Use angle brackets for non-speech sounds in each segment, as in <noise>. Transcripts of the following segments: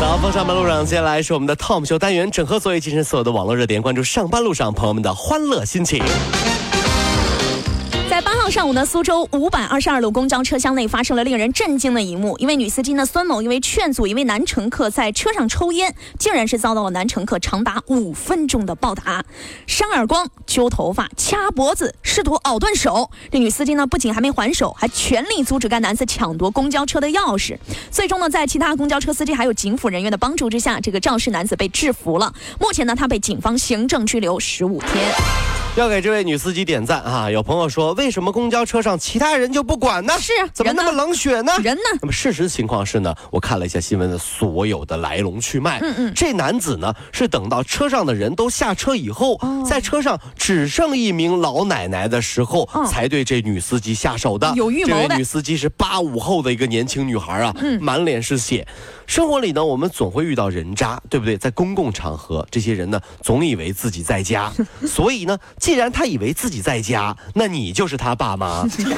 早风上班路上，接下来是我们的 Tom 秀单元，整合所有今天所有的网络热点，关注上班路上朋友们的欢乐心情。八号上午呢，苏州五百二十二路公交车厢内发生了令人震惊的一幕。一位女司机呢，孙某因为劝阻一位男乘客在车上抽烟，竟然是遭到了男乘客长达五分钟的暴打，扇耳光、揪头发、掐脖子，试图咬断手。这女司机呢，不仅还没还手，还全力阻止该男子抢夺公交车的钥匙。最终呢，在其他公交车司机还有警辅人员的帮助之下，这个肇事男子被制服了。目前呢，他被警方行政拘留十五天。要给这位女司机点赞啊！有朋友说，为什么公交车上其他人就不管呢？是，怎么那么冷血呢？人呢？那么事实情况是呢，我看了一下新闻的所有的来龙去脉。嗯嗯，这男子呢是等到车上的人都下车以后，在车上只剩一名老奶奶的时候，才对这女司机下手的。有预谋的。这位女司机是八五后的一个年轻女孩啊，满脸是血。生活里呢，我们总会遇到人渣，对不对？在公共场合，这些人呢，总以为自己在家，<laughs> 所以呢，既然他以为自己在家，那你就是他爸妈。<laughs> 死里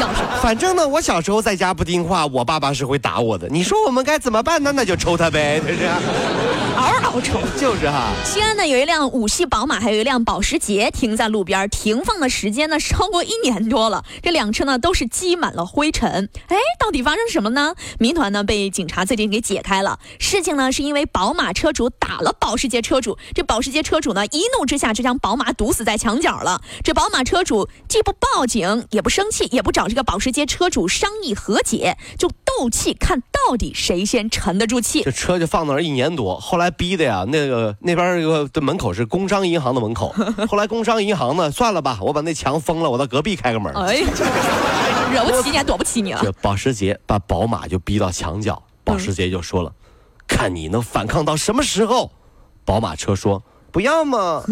教训。反正呢，我小时候在家不听话，我爸爸是会打我的。你说我们该怎么办呢？那就抽他呗，<laughs> 就是。嗷嗷抽。就是哈。西安呢，有一辆五系宝马，还有一辆保时捷停在路边，停放的时间呢超过一年多了。这两车呢都是积满了灰尘。哎，到底发生什么呢？谜团呢被警察。最近给解开了，事情呢是因为宝马车主打了保时捷车主，这保时捷车主呢一怒之下就将宝马堵死在墙角了。这宝马车主既不报警，也不生气，也不找这个保时捷车主商议和解，就斗气，看到底谁先沉得住气。这车就放那儿一年多，后来逼的呀，那个那边有个的门口是工商银行的门口，<laughs> 后来工商银行呢，算了吧，我把那墙封了，我到隔壁开个门。哎，惹不起你，还躲不起你了。这保时捷把宝马就逼到墙角。保时捷就说了：“看你能反抗到什么时候。”宝马车说：“不要嘛。”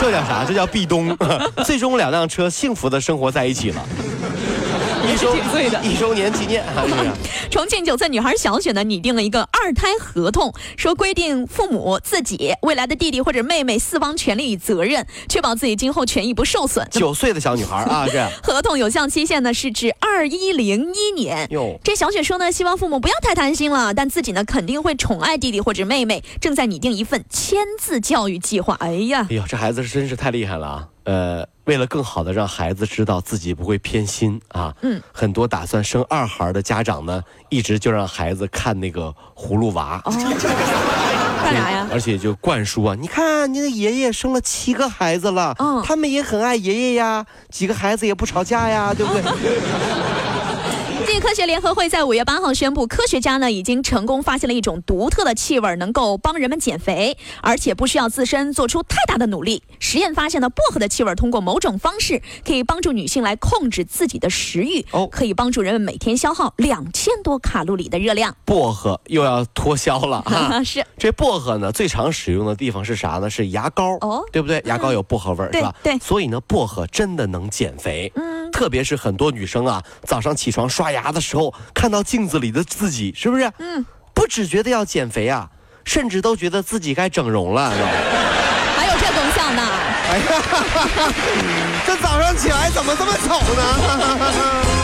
这叫啥？这叫壁咚。<laughs> 最终两辆车幸福的生活在一起了。<laughs> 一周 <laughs> 一周年纪念。<laughs> 重庆九岁女孩小雪呢拟定了一个二胎合同，说规定父母、自己、未来的弟弟或者妹妹四方权利与责任，确保自己今后权益不受损。九岁的小女孩啊，这合同有效期限呢是至二一零一年。哟，这小雪说呢，希望父母不要太贪心了，但自己呢肯定会宠爱弟弟或者妹妹，正在拟定一份签字教育计划。哎呀，哎呦，这孩子真是太厉害了啊！呃，为了更好的让孩子知道自己不会偏心啊，嗯，很多打算生二孩的家长呢，一直就让孩子看那个葫芦娃，干啥呀？<laughs> 而且就灌输啊，你看你的爷爷生了七个孩子了，嗯，他们也很爱爷爷呀，几个孩子也不吵架呀，对不对？<laughs> 科学联合会在五月八号宣布，科学家呢已经成功发现了一种独特的气味，能够帮人们减肥，而且不需要自身做出太大的努力。实验发现呢，薄荷的气味通过某种方式可以帮助女性来控制自己的食欲，哦，可以帮助人们每天消耗两千多卡路里的热量。薄荷又要脱销了啊！<laughs> 是这薄荷呢，最常使用的地方是啥呢？是牙膏哦，对不对？牙膏有薄荷味儿是吧？对，所以呢，薄荷真的能减肥。嗯，特别是很多女生啊，早上起床刷牙。的时候看到镜子里的自己，是不是？嗯，不只觉得要减肥啊，甚至都觉得自己该整容了，还有这功效呢？哎呀，<laughs> 这早上起来怎么这么丑呢？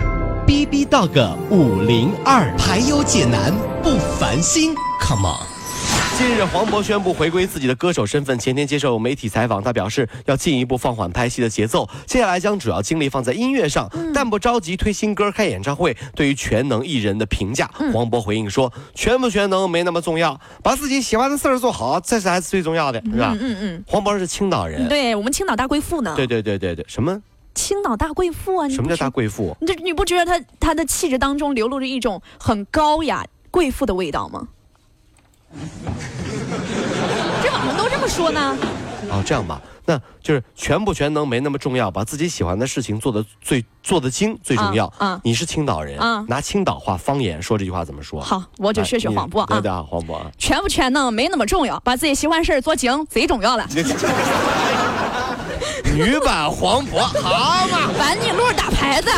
B B 到个五零二排忧解难不烦心，Come on！近日，黄渤宣布回归自己的歌手身份。前天接受媒体采访，他表示要进一步放缓拍戏的节奏，接下来将主要精力放在音乐上，但不着急推新歌、开演唱会。对于全能艺人的评价，黄渤回应说：“全不全能没那么重要，把自己喜欢的事儿做好，这才是最重要的，是吧？”嗯嗯。黄渤是青岛人，对我们青岛大贵妇呢。对对对对对，什么？青岛大贵妇啊！什么叫大贵妇？你这你不觉得她她的气质当中流露着一种很高雅贵妇的味道吗？这网上都这么说呢。哦，这样吧，那就是全不全能没那么重要，把自己喜欢的事情做得最做得精最重要。啊啊你是青岛人，啊拿青岛话方言说这句话怎么说？好，我就学学黄渤啊对。的，黄渤啊。全不全能没那么重要，把自己喜欢事儿做精最重要了。<laughs> 女版黄渤，<laughs> 好嘛？板你路打牌子，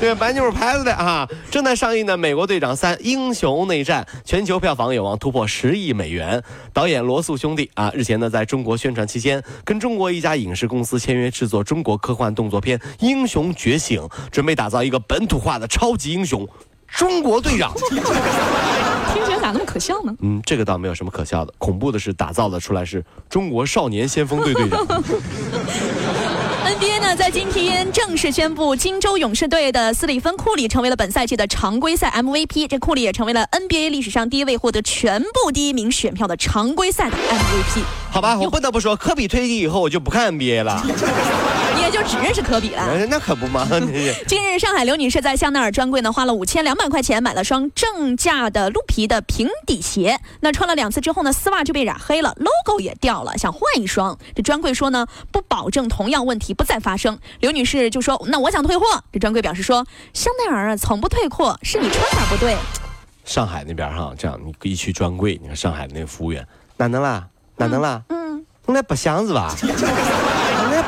对，白妞牌子的啊，正在上映的《美国队长三：英雄内战》全球票房有望突破十亿美元。导演罗素兄弟啊，日前呢在中国宣传期间，跟中国一家影视公司签约制作中国科幻动作片《英雄觉醒》，准备打造一个本土化的超级英雄——中国队长。<laughs> 那么可笑呢？嗯，这个倒没有什么可笑的，恐怖的是打造的出来是中国少年先锋队队长。<laughs> NBA 呢，在今天正式宣布，金州勇士队的斯里芬库里成为了本赛季的常规赛 MVP。这库里也成为了 NBA 历史上第一位获得全部第一名选票的常规赛的 MVP。好吧，我不得不说，科比退役以后我就不看 NBA 了。只认识科比了。哎那可不嘛，你 <laughs> 近日，上海刘女士在香奈儿专柜呢花了五千两百块钱买了双正价的鹿皮的平底鞋。那穿了两次之后呢，丝袜就被染黑了，logo 也掉了，想换一双。这专柜说呢，不保证同样问题不再发生。刘女士就说：“那我想退货。”这专柜表示说：“香奈儿啊，从不退货，是你穿法不对。上海那边哈，这样你一去专柜，你看上海的那个服务员哪能啦，哪能啦？嗯，我来白相是吧？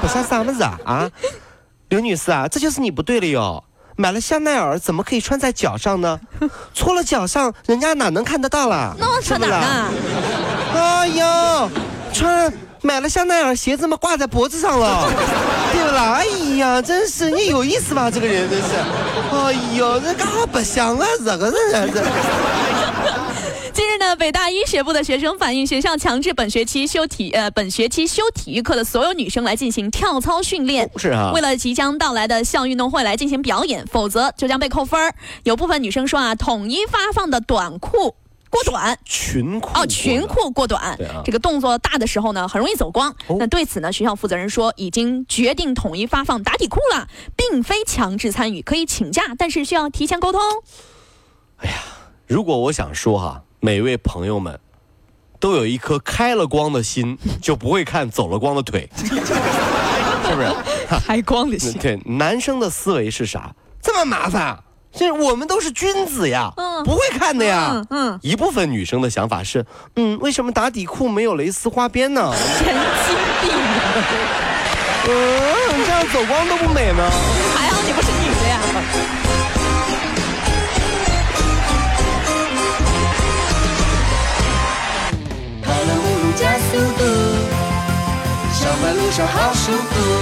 我来白相啥么子啊？啊，刘女士啊，这就是你不对了哟。买了香奈儿怎么可以穿在脚上呢？搓了脚上，人家哪能看得到啦？那我穿哪儿呢？哎呀，穿买了香奈儿鞋子嘛，挂在脖子上了，对不啦？哎呀，真是你有意思吧？这个人真是，哎呦，这干啥不香啊？这个人这。近日呢，北大医学部的学生反映，学校强制本学期修体呃本学期修体育课的所有女生来进行跳操训练。是啊为了即将到来的校运动会来进行表演，否则就将被扣分儿有部分女生说啊，统一发放的短裤过短。裙裤哦，裙裤过短，这个动作大的时候呢，很容易走光。哦那对此呢，学校负责人说，已经决定统一发放打底裤了，并非强制参与，可以请假，但是需要提前沟通。哎呀如果我想说哈，每位朋友们都有一颗开了光的心，<laughs> 就不会看走了光的腿，<laughs> 是不是？开光的心对，男生的思维是啥？这么麻烦？这我们都是君子呀，嗯不会看的呀。嗯嗯一部分女生的想法是，嗯，为什么打底裤没有蕾丝花边呢？<laughs> 神经病！嗯，这样走光都不美吗？好舒服。